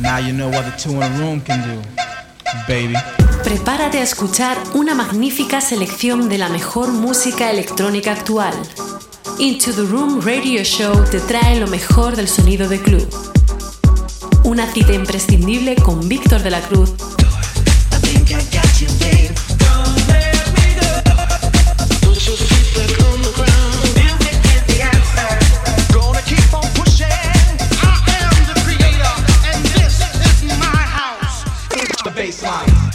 Now you know what the two in a room can do, baby. Prepárate a escuchar una magnífica selección de la mejor música electrónica actual. Into the Room Radio Show te trae lo mejor del sonido de club. Una cita imprescindible con Víctor de la Cruz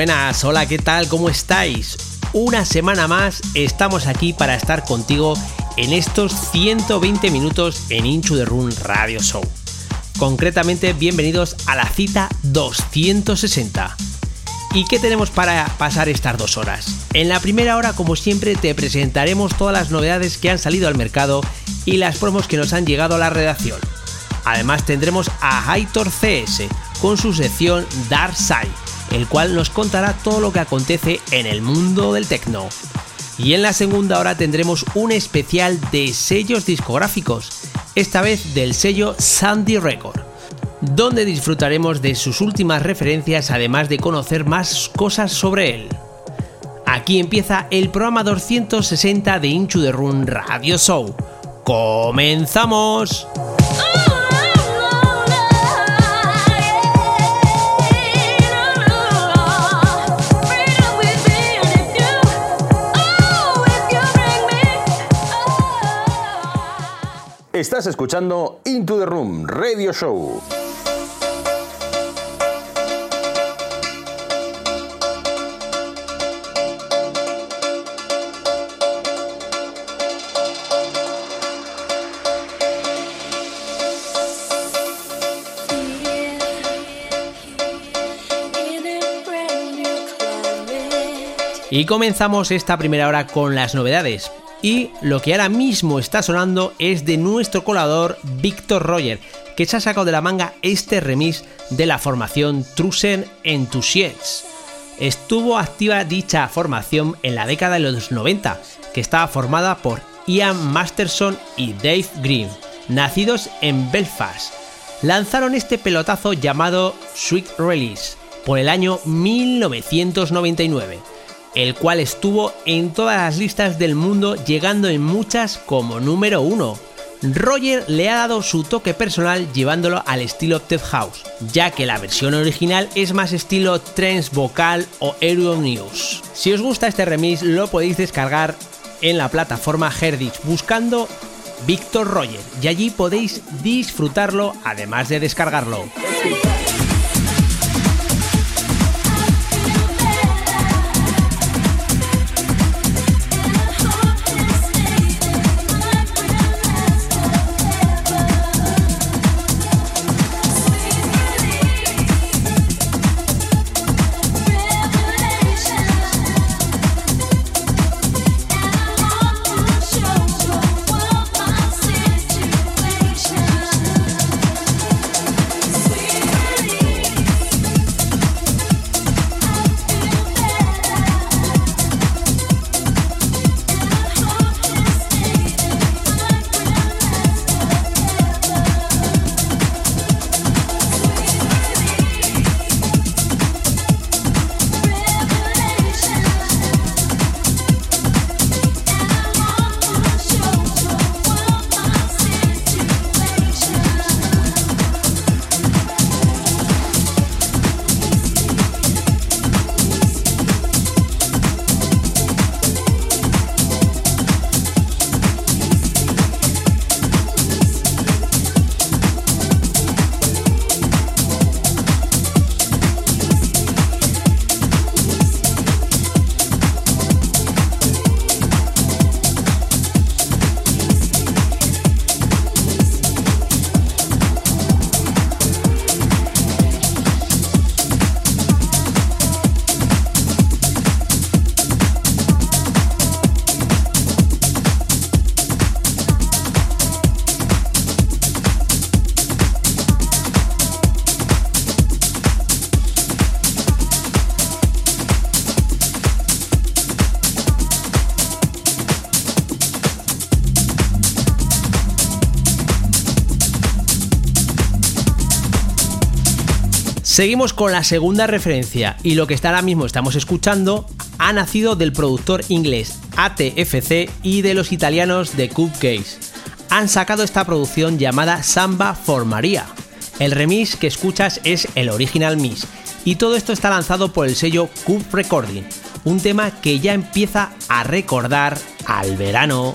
Buenas, hola, ¿qué tal? ¿Cómo estáis? Una semana más estamos aquí para estar contigo en estos 120 minutos en Inchu de Run Radio Show. Concretamente, bienvenidos a la cita 260. ¿Y qué tenemos para pasar estas dos horas? En la primera hora, como siempre, te presentaremos todas las novedades que han salido al mercado y las promos que nos han llegado a la redacción. Además tendremos a Haitor CS con su sección Dark Side el cual nos contará todo lo que acontece en el mundo del techno. Y en la segunda hora tendremos un especial de sellos discográficos, esta vez del sello Sandy Record, donde disfrutaremos de sus últimas referencias además de conocer más cosas sobre él. Aquí empieza el programa 260 de Inchu de Run Radio Show. ¡Comenzamos! Estás escuchando Into the Room Radio Show. Y comenzamos esta primera hora con las novedades. Y lo que ahora mismo está sonando es de nuestro colador Víctor Roger, que se ha sacado de la manga este remix de la formación Trusen Enthusiasts. Estuvo activa dicha formación en la década de los 90, que estaba formada por Ian Masterson y Dave Green, nacidos en Belfast. Lanzaron este pelotazo llamado Sweet Release por el año 1999 el cual estuvo en todas las listas del mundo, llegando en muchas como número uno. Roger le ha dado su toque personal llevándolo al estilo Tech House, ya que la versión original es más estilo trance vocal o Aero News. Si os gusta este remix lo podéis descargar en la plataforma Herditch buscando Victor Roger y allí podéis disfrutarlo además de descargarlo. Seguimos con la segunda referencia y lo que está ahora mismo estamos escuchando ha nacido del productor inglés ATFC y de los italianos de Case. Han sacado esta producción llamada Samba for Maria. El remix que escuchas es el original mix y todo esto está lanzado por el sello Cube Recording, un tema que ya empieza a recordar al verano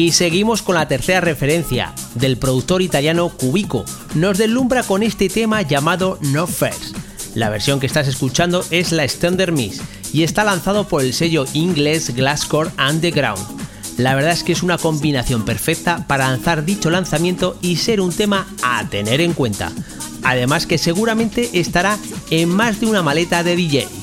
Y seguimos con la tercera referencia del productor italiano Cubico. Nos deslumbra con este tema llamado No First. La versión que estás escuchando es la Standard Miss y está lanzado por el sello inglés Glasscore Underground. La verdad es que es una combinación perfecta para lanzar dicho lanzamiento y ser un tema a tener en cuenta. Además que seguramente estará en más de una maleta de DJ.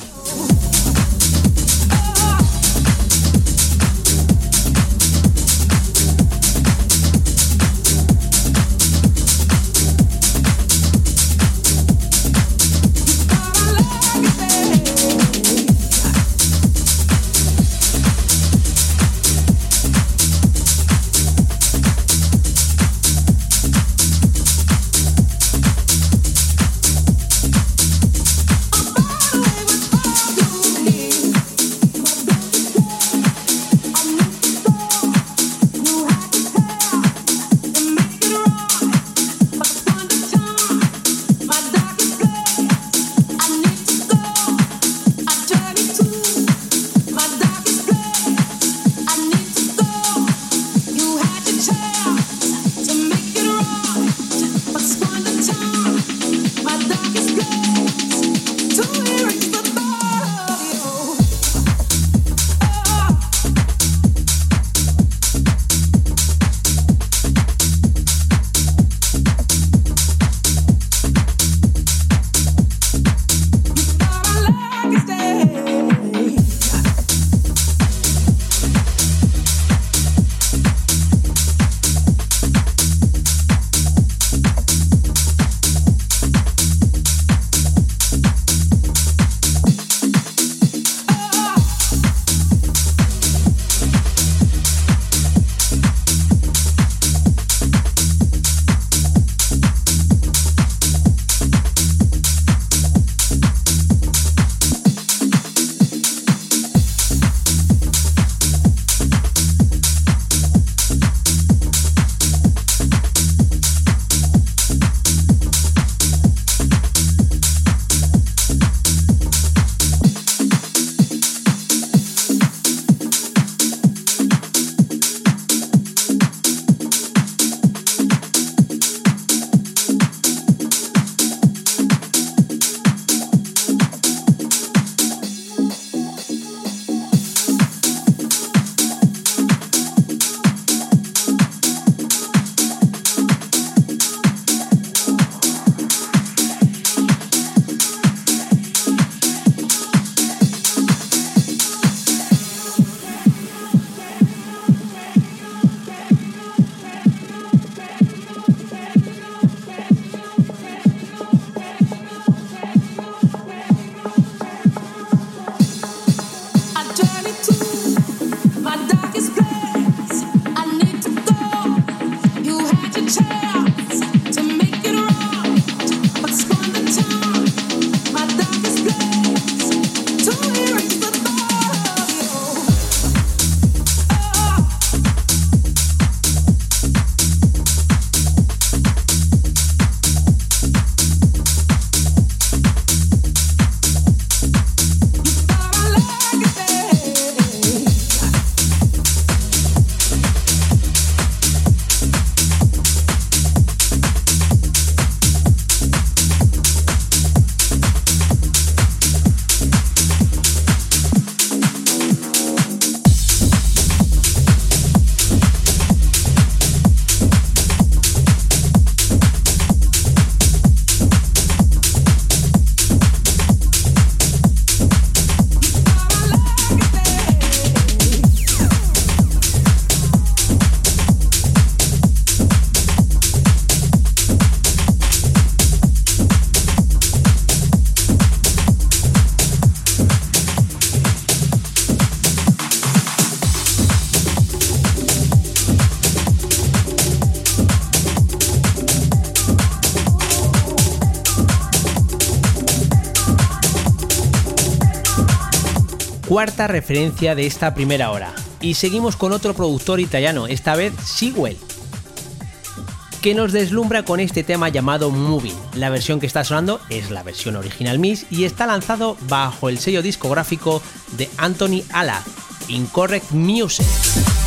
Cuarta referencia de esta primera hora. Y seguimos con otro productor italiano, esta vez Sewell, que nos deslumbra con este tema llamado Moving. La versión que está sonando es la versión original Miss y está lanzado bajo el sello discográfico de Anthony Ala, Incorrect Music.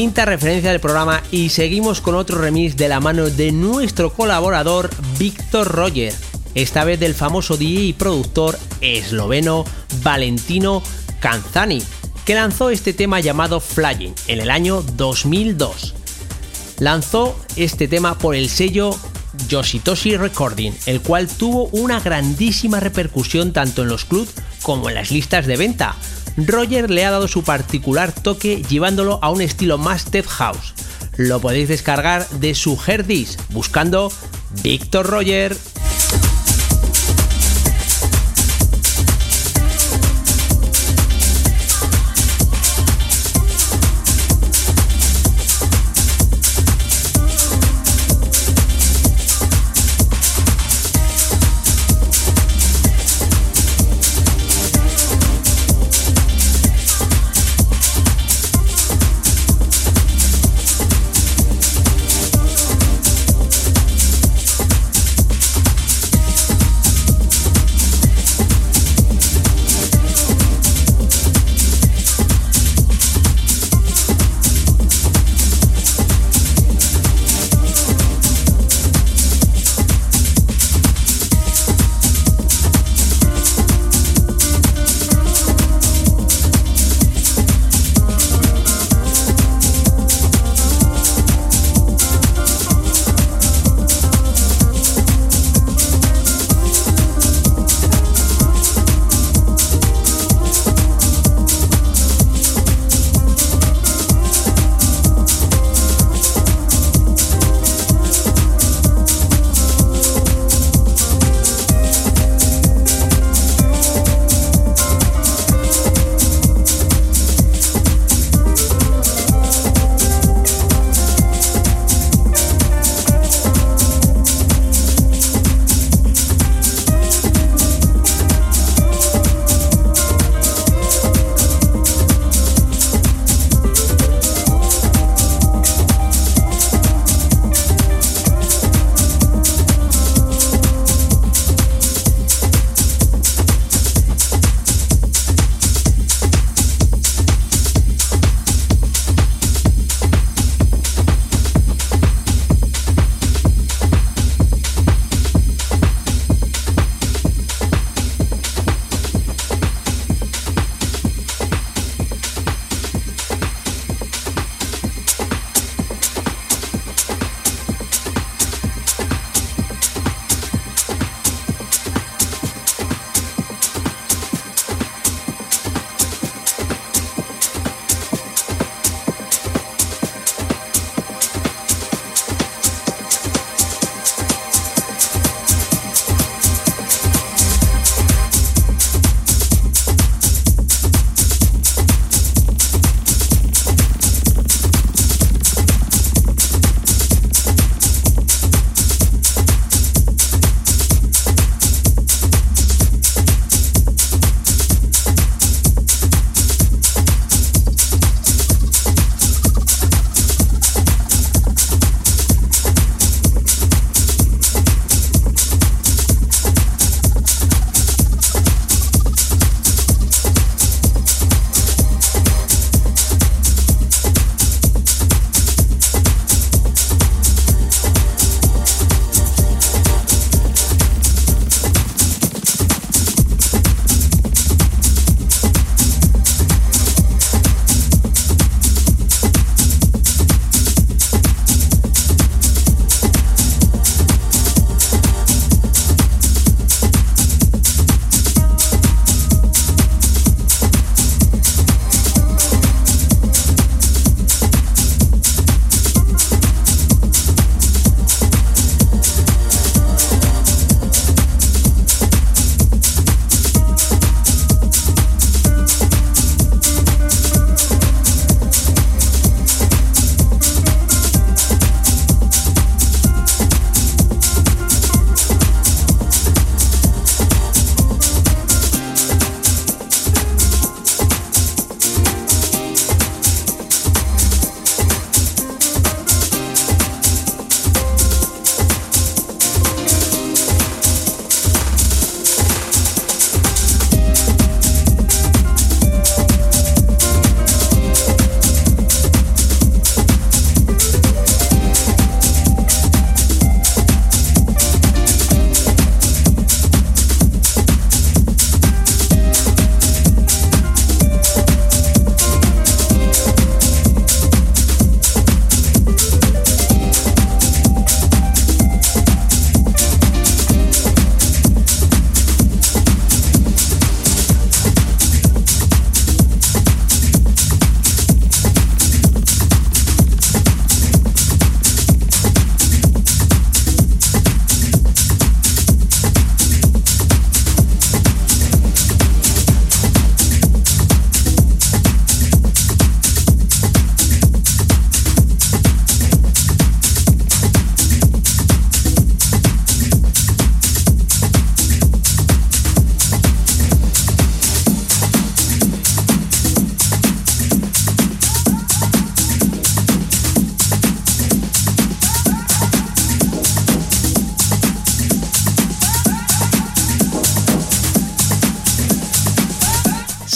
Quinta referencia del programa y seguimos con otro remix de la mano de nuestro colaborador Víctor Roger, esta vez del famoso DJ y productor esloveno Valentino Canzani, que lanzó este tema llamado Flying en el año 2002. Lanzó este tema por el sello Yoshitoshi Recording, el cual tuvo una grandísima repercusión tanto en los clubs como en las listas de venta, Roger le ha dado su particular toque llevándolo a un estilo más step house. Lo podéis descargar de su Herdis buscando Victor Roger.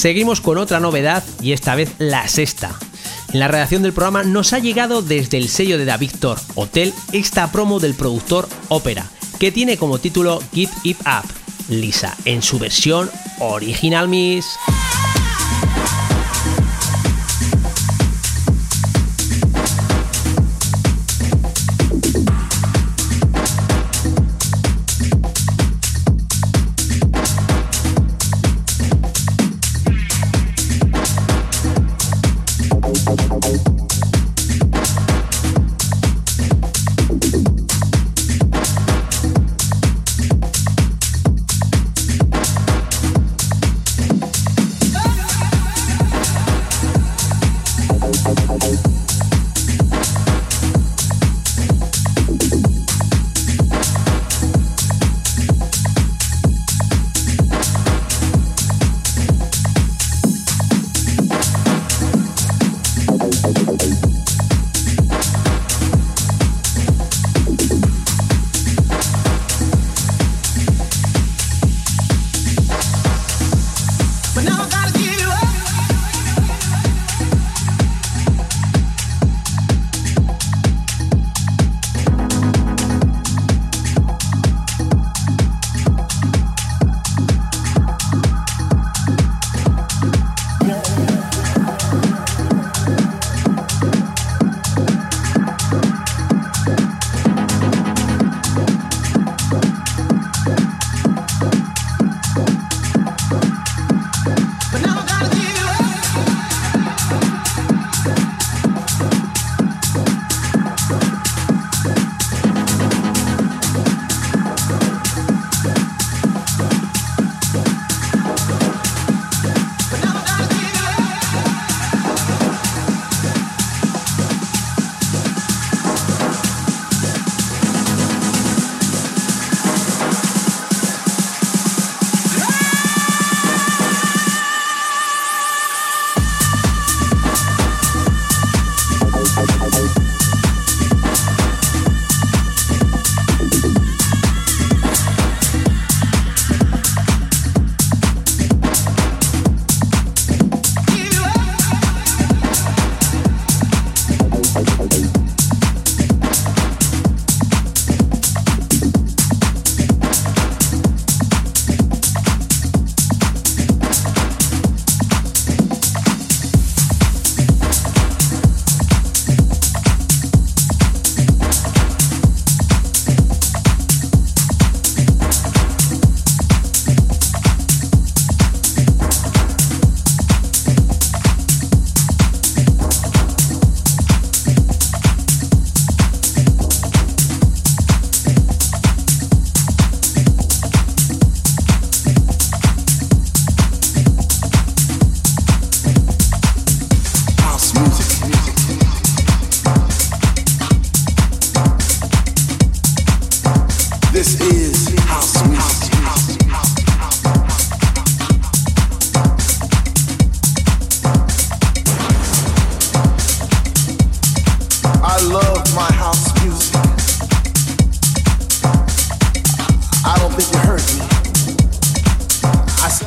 Seguimos con otra novedad y esta vez la sexta. En la redacción del programa nos ha llegado desde el sello de David Thor Hotel esta promo del productor Opera, que tiene como título Give It Up, Lisa, en su versión original Miss.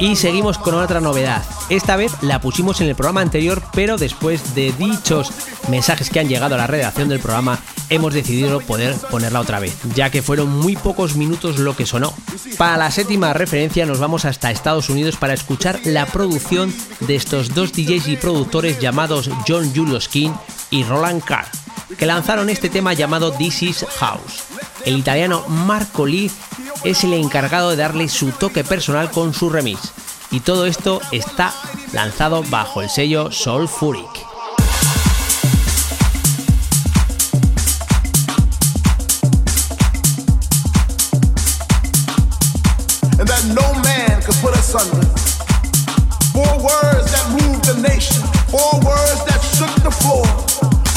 Y seguimos con otra novedad. Esta vez la pusimos en el programa anterior, pero después de dichos mensajes que han llegado a la redacción del programa, hemos decidido poder ponerla otra vez, ya que fueron muy pocos minutos lo que sonó. Para la séptima referencia nos vamos hasta Estados Unidos para escuchar la producción de estos dos DJs y productores llamados John Julius King y Roland Carr, que lanzaron este tema llamado This Is House. El italiano Marco Lee es el encargado de darle su toque personal con su remix. Y todo esto está lanzado bajo el sello Soul Furic. Four words that moved the nation. Four words that shook the floor.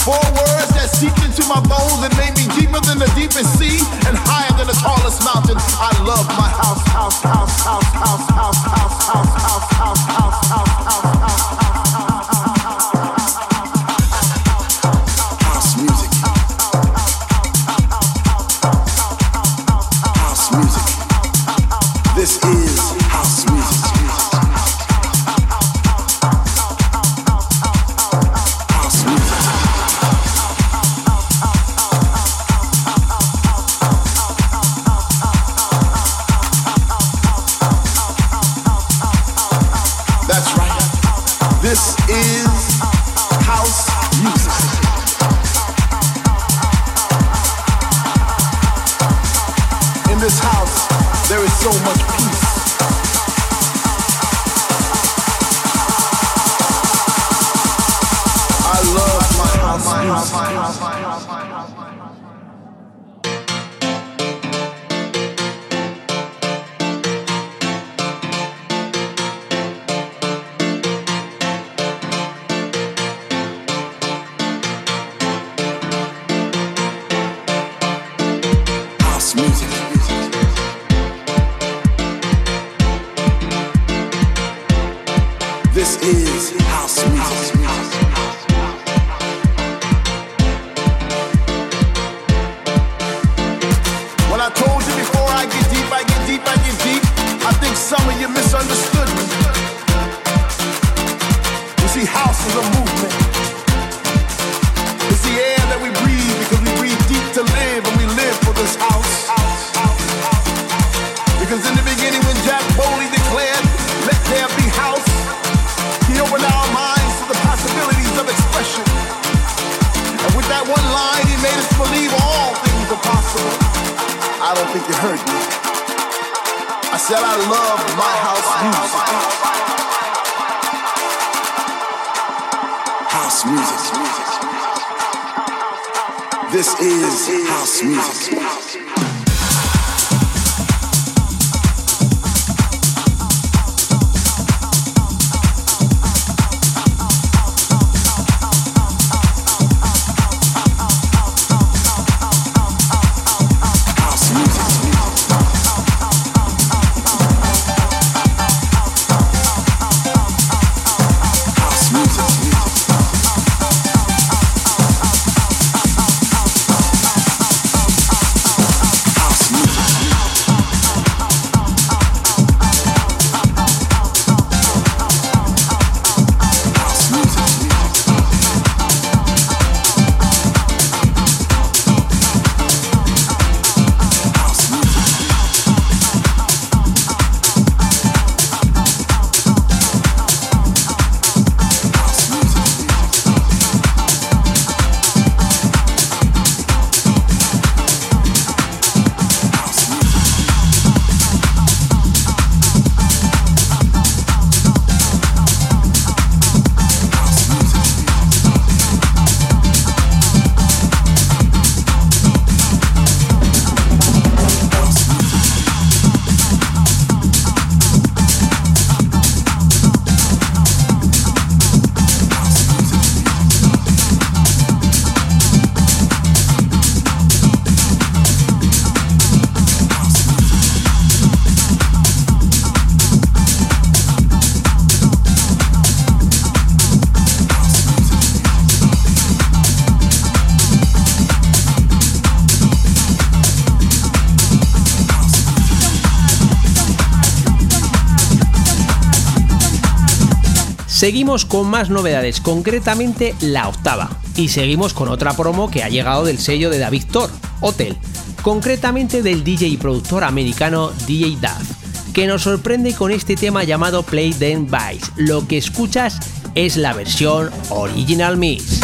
Four words that seeped into my bones and made me than the deepest sea and higher than the tallest mountain. I love my house, house, house, house, house, house, house, house, house, house, house, house, house. House Seguimos con más novedades, concretamente la octava. Y seguimos con otra promo que ha llegado del sello de David Thor, Hotel, concretamente del DJ y productor americano DJ Duff, que nos sorprende con este tema llamado Play Then Vice. Lo que escuchas es la versión Original Mix.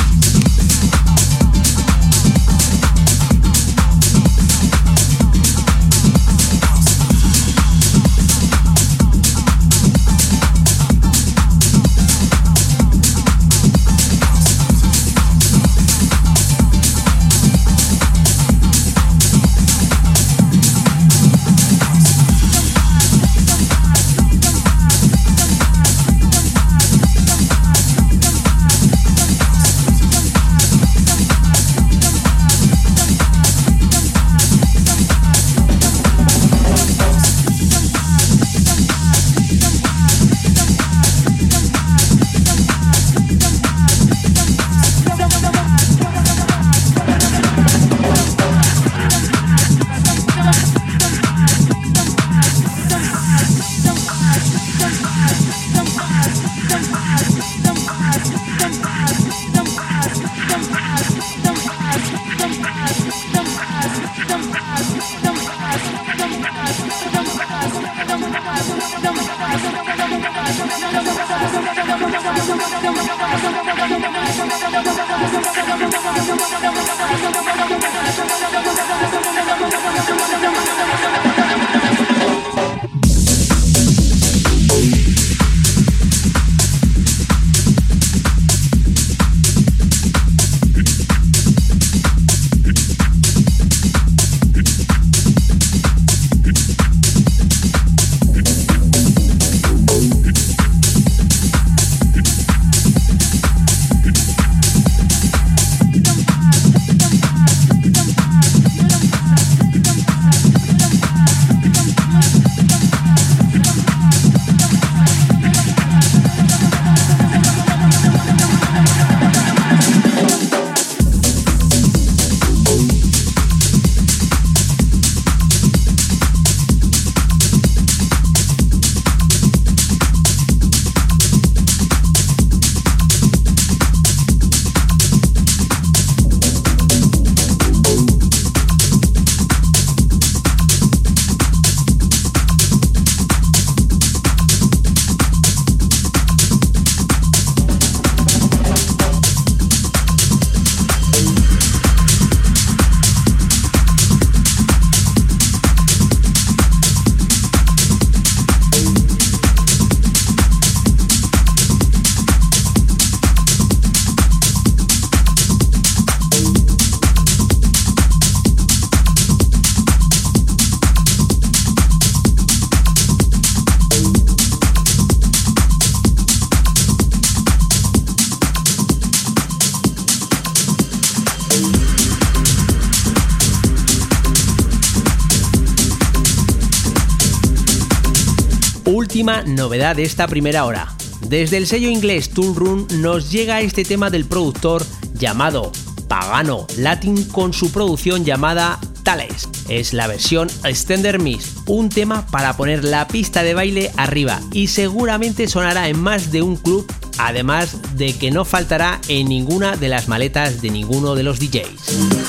Novedad de esta primera hora. Desde el sello inglés Tool Room nos llega este tema del productor llamado Pagano Latin con su producción llamada Tales. Es la versión Extender Miss, un tema para poner la pista de baile arriba y seguramente sonará en más de un club, además de que no faltará en ninguna de las maletas de ninguno de los DJs.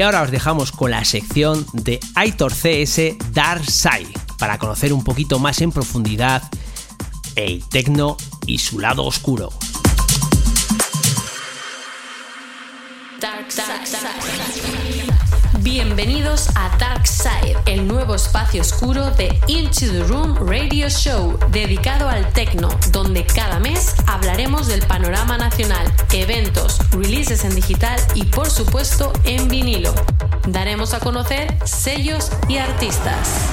Y ahora os dejamos con la sección de Aitor CS Dark Side para conocer un poquito más en profundidad el tecno y su lado oscuro. Bienvenidos a Dark Side, espacio oscuro de Into the Room Radio Show, dedicado al techno, donde cada mes hablaremos del panorama nacional, eventos, releases en digital y por supuesto en vinilo. Daremos a conocer sellos y artistas.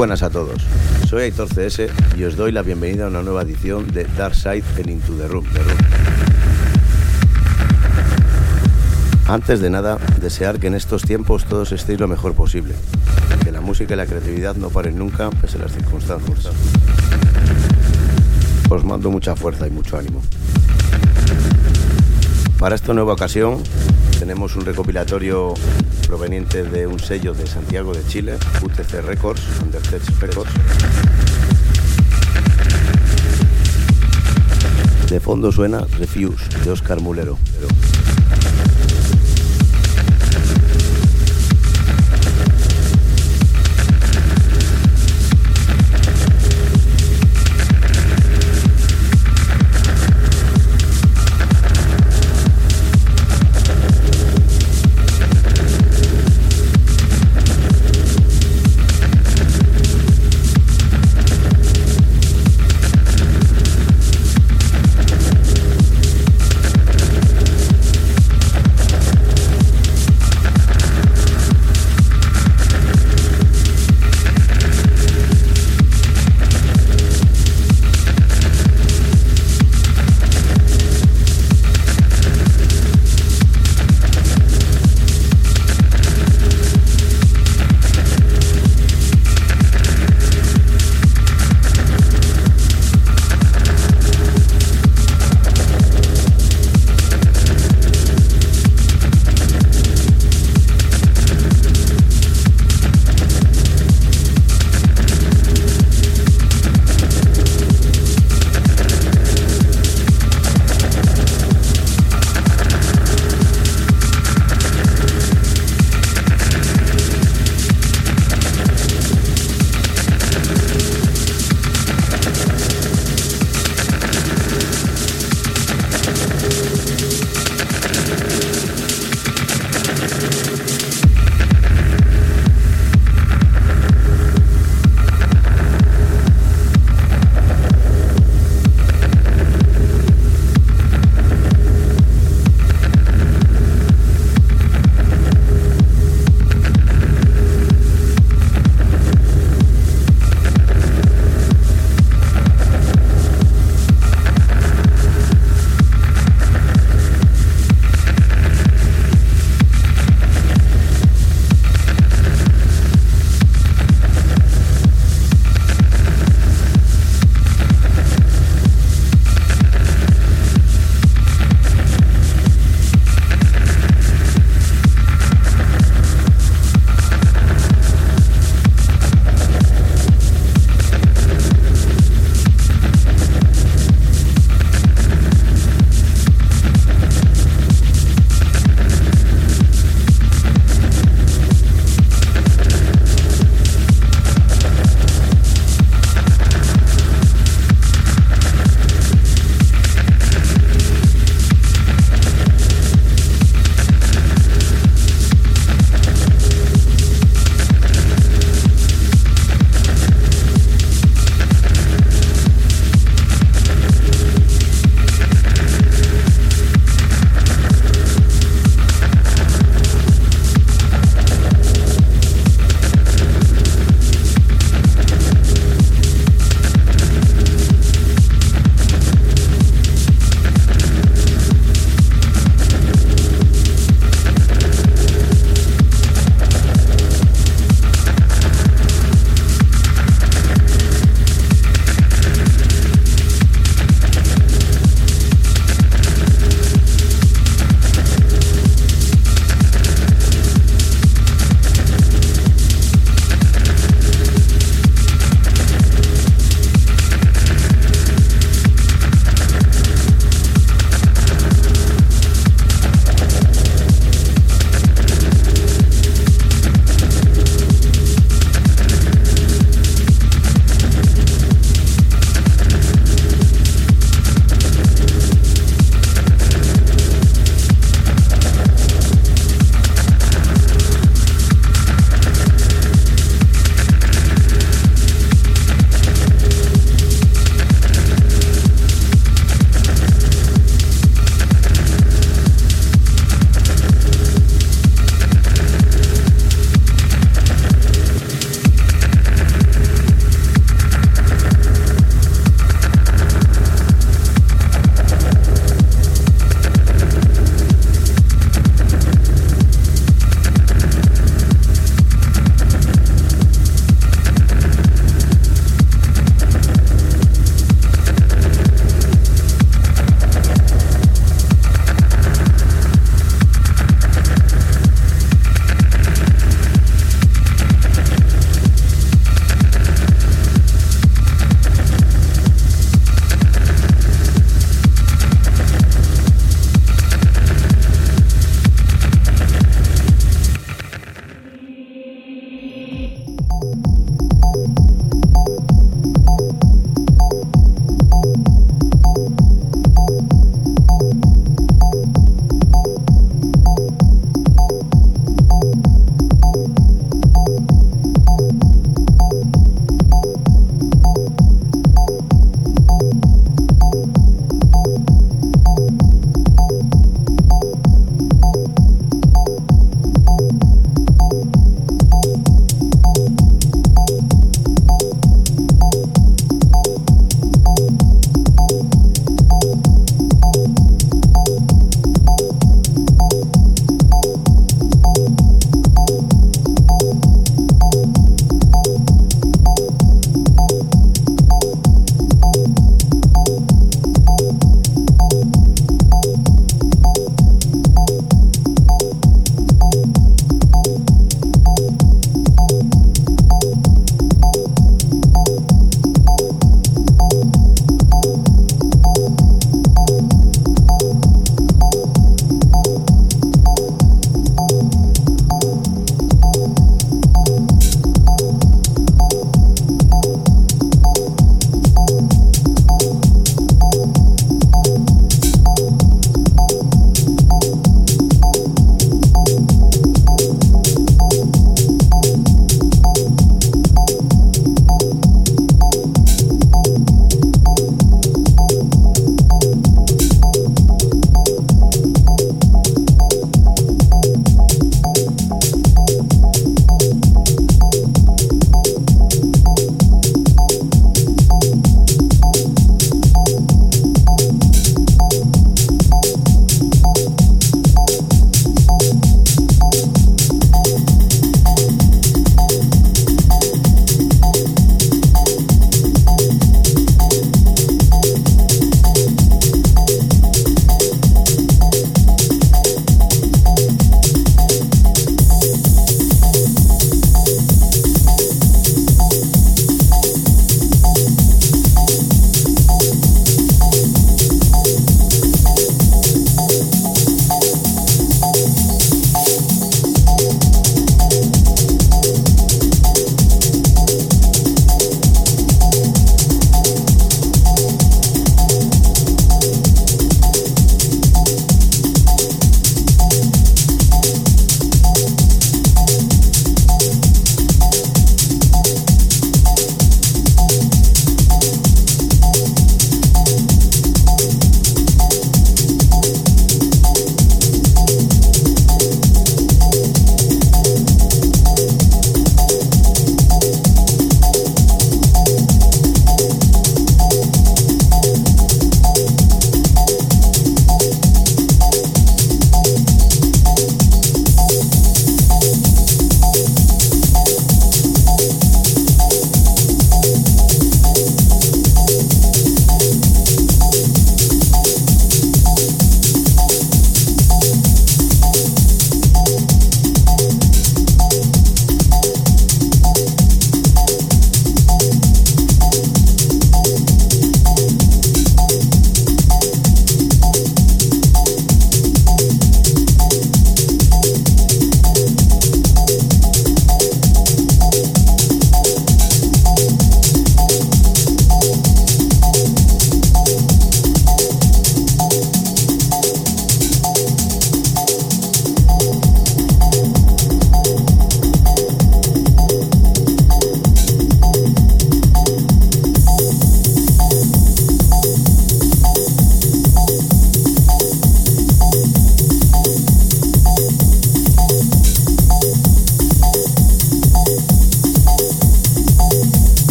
Buenas a todos. Soy Aitor CS y os doy la bienvenida a una nueva edición de Dark Side en Into the Room. Antes de nada, desear que en estos tiempos todos estéis lo mejor posible. Que la música y la creatividad no paren nunca pese a las circunstancias. Os mando mucha fuerza y mucho ánimo. Para esta nueva ocasión tenemos un recopilatorio proveniente de un sello de Santiago de Chile, UTC Records, Undertech Records. De fondo suena Refuse de Oscar Mulero.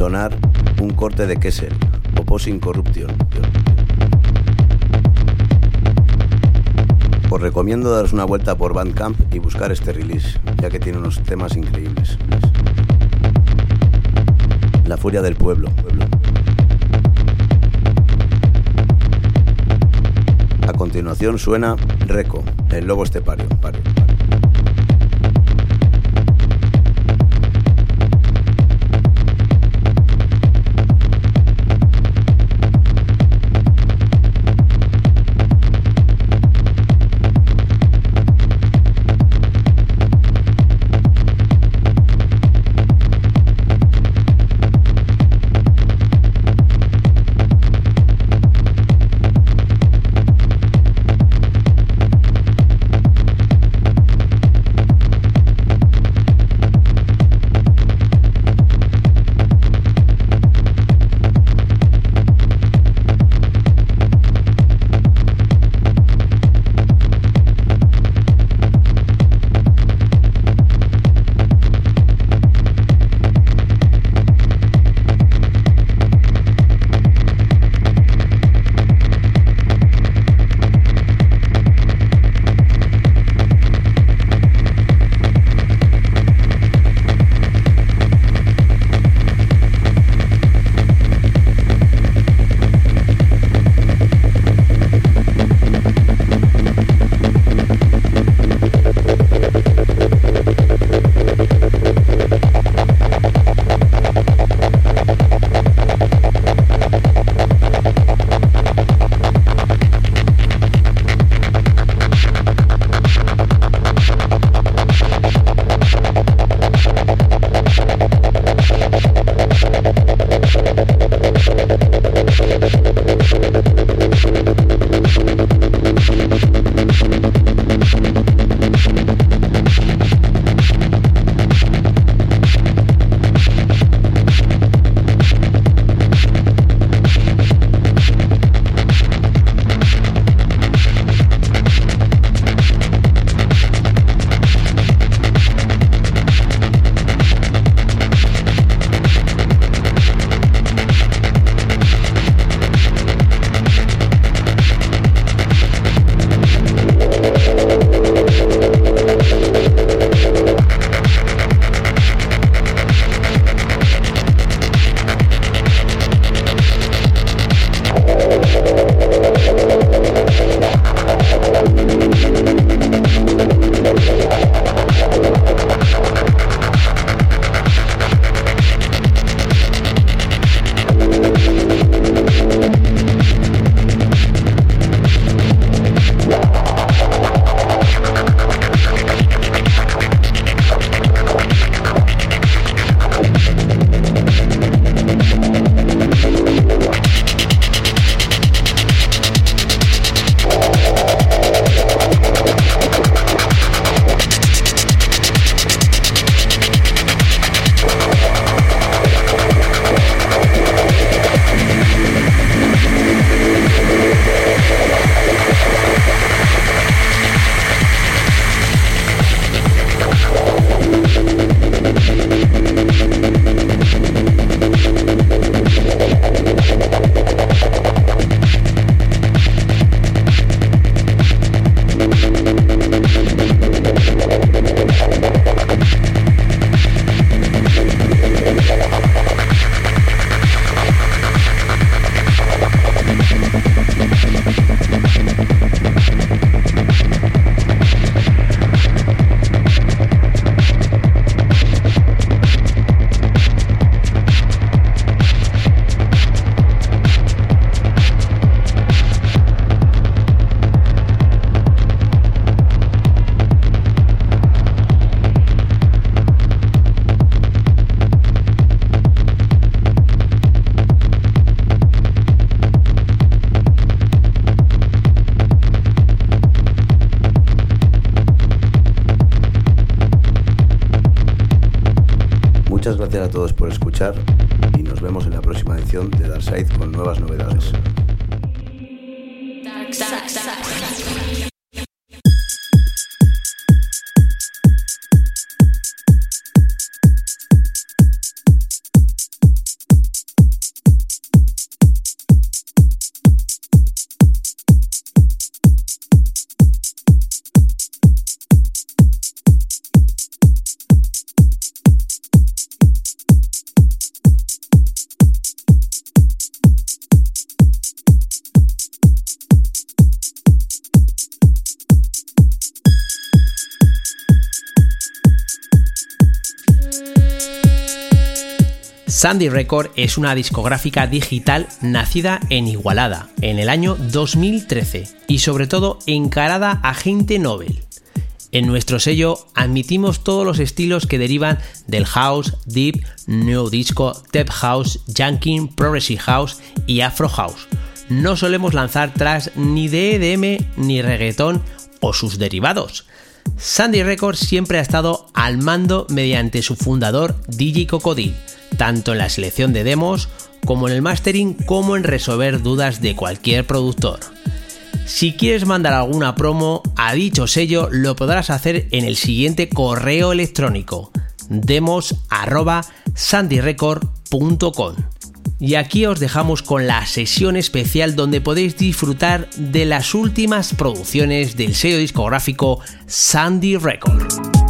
Sonar un corte de Kessel, Opposing Corruption. Os recomiendo daros una vuelta por Bandcamp y buscar este release, ya que tiene unos temas increíbles. La furia del pueblo. A continuación suena Reco, el lobo estepario. Sandy Record es una discográfica digital nacida en Igualada en el año 2013 y sobre todo encarada a gente Nobel. En nuestro sello admitimos todos los estilos que derivan del house, deep, new disco, tech house, junkin, progressive house y afro house. No solemos lanzar tras ni de EDM ni reggaetón o sus derivados. Sandy Records siempre ha estado al mando mediante su fundador DJ Cocodil, tanto en la selección de demos como en el mastering como en resolver dudas de cualquier productor. Si quieres mandar alguna promo a dicho sello, lo podrás hacer en el siguiente correo electrónico demos@sandyrecord.com. Y aquí os dejamos con la sesión especial donde podéis disfrutar de las últimas producciones del sello discográfico Sandy Record.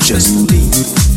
Just leave.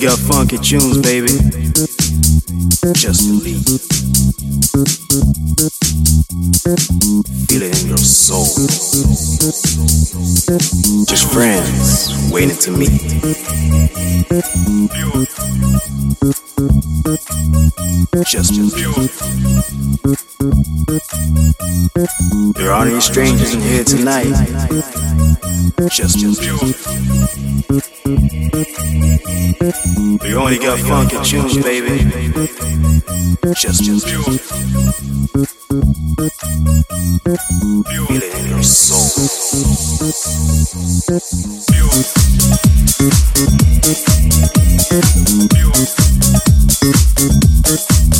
Got funky tunes, baby. Just leave. Feel it in your soul. Just friends waiting to meet. Just leave. There aren't any strangers in here tonight. Just We only got funky tunes, baby. Just Feel it in your soul. Just you. Thank you.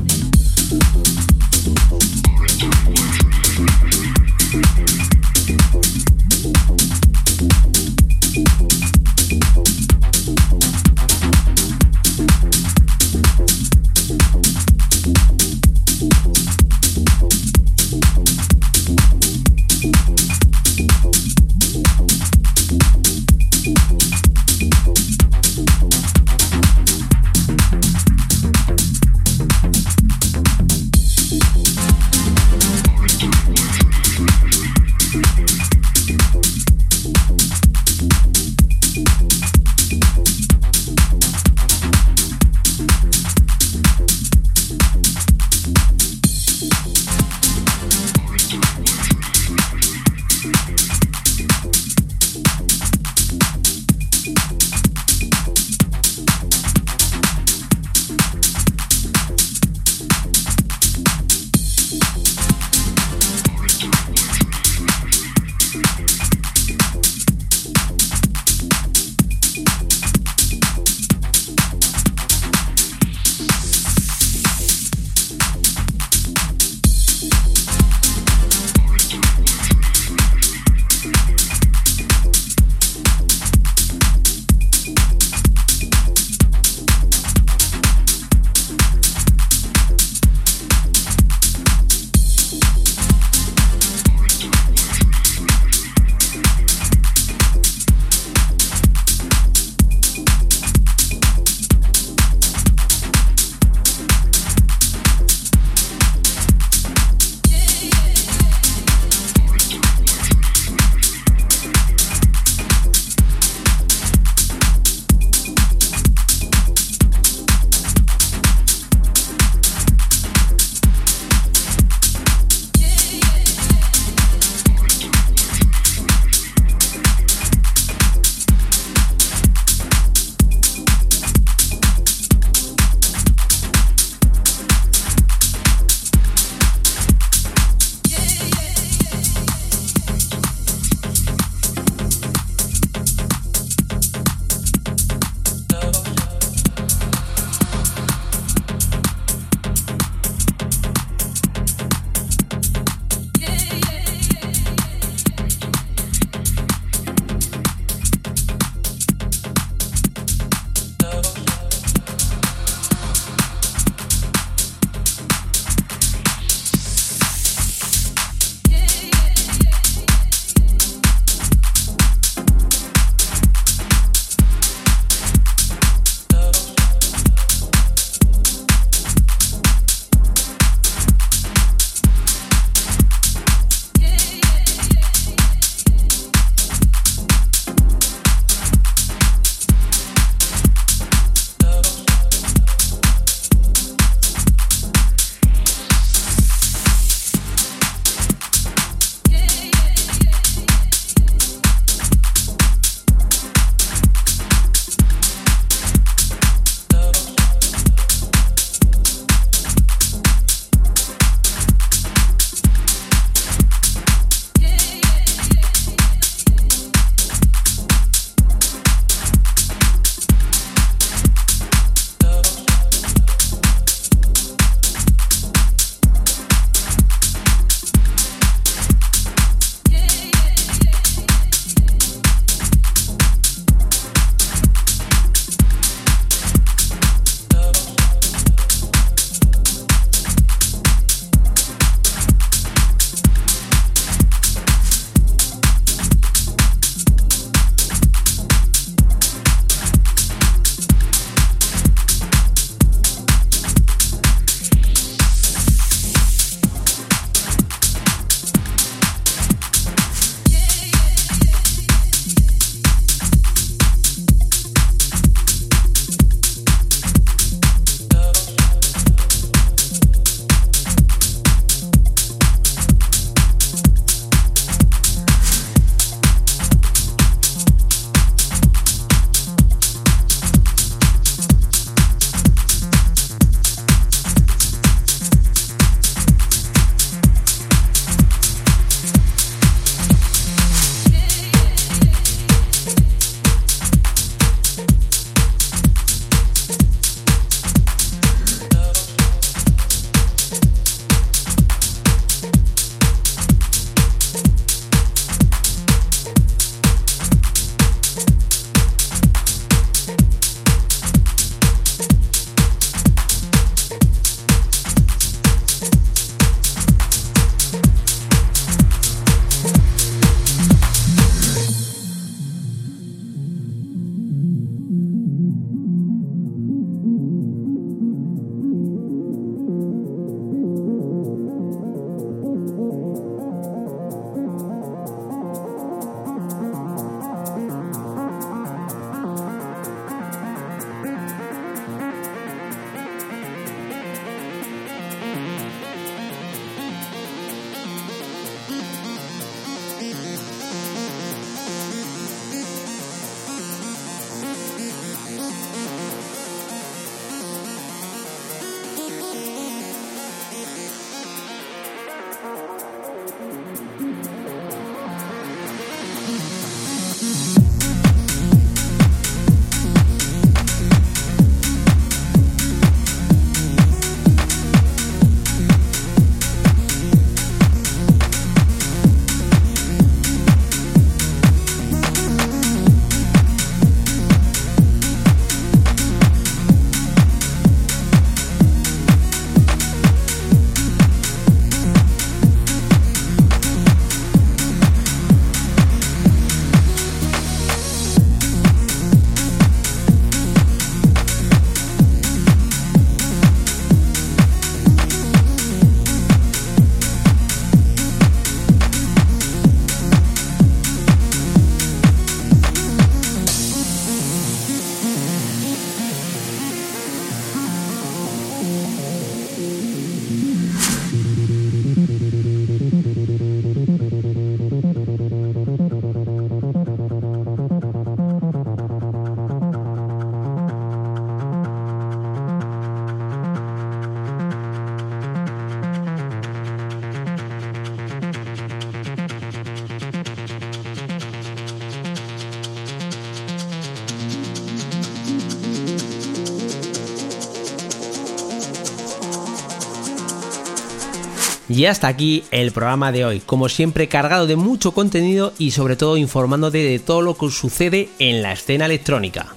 Y hasta aquí el programa de hoy, como siempre cargado de mucho contenido y sobre todo informándote de todo lo que sucede en la escena electrónica.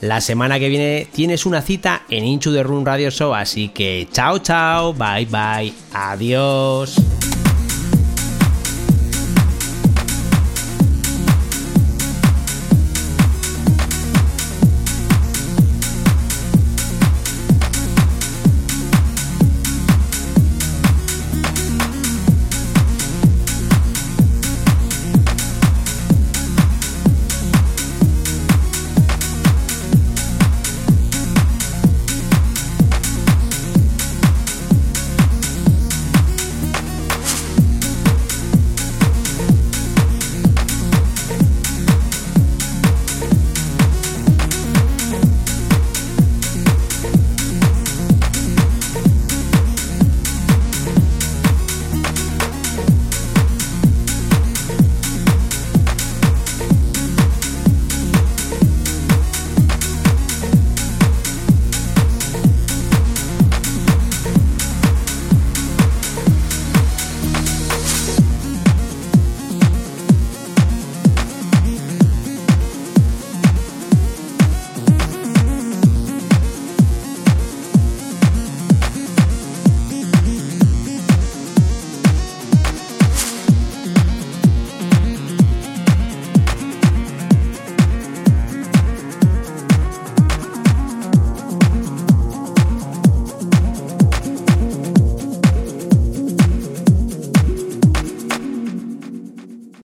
La semana que viene tienes una cita en Inchu de Run Radio Show, así que chao chao, bye bye, adiós.